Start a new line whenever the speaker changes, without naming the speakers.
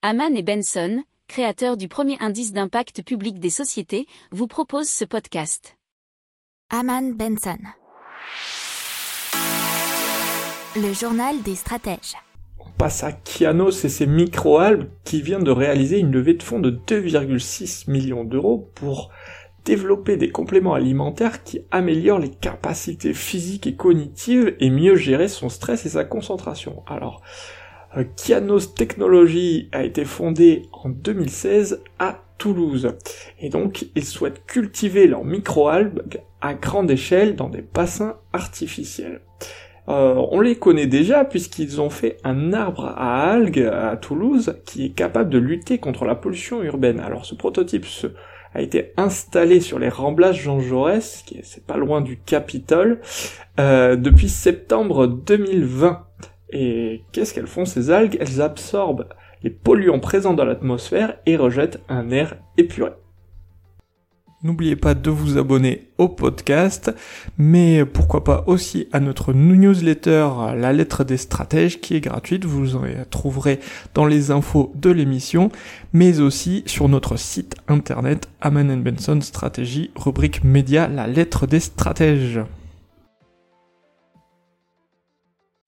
Haman et Benson, créateurs du premier indice d'impact public des sociétés, vous proposent ce podcast.
Haman Benson. Le journal des stratèges.
On passe à Kianos et ses microalgues qui vient de réaliser une levée de fonds de 2,6 millions d'euros pour développer des compléments alimentaires qui améliorent les capacités physiques et cognitives et mieux gérer son stress et sa concentration. Alors, Kianos Technologies a été fondé en 2016 à Toulouse. Et donc, ils souhaitent cultiver leurs microalgues à grande échelle dans des bassins artificiels. Euh, on les connaît déjà puisqu'ils ont fait un arbre à algues à Toulouse qui est capable de lutter contre la pollution urbaine. Alors ce prototype a été installé sur les remblages Jean Jaurès, qui est pas loin du Capitole, euh, depuis septembre 2020. Et qu'est-ce qu'elles font ces algues? Elles absorbent les polluants présents dans l'atmosphère et rejettent un air épuré. N'oubliez pas de vous abonner au podcast, mais pourquoi pas aussi à notre newsletter La lettre des stratèges qui est gratuite, vous en trouverez dans les infos de l'émission, mais aussi sur notre site internet Aman Benson Stratégie, rubrique média La lettre des stratèges.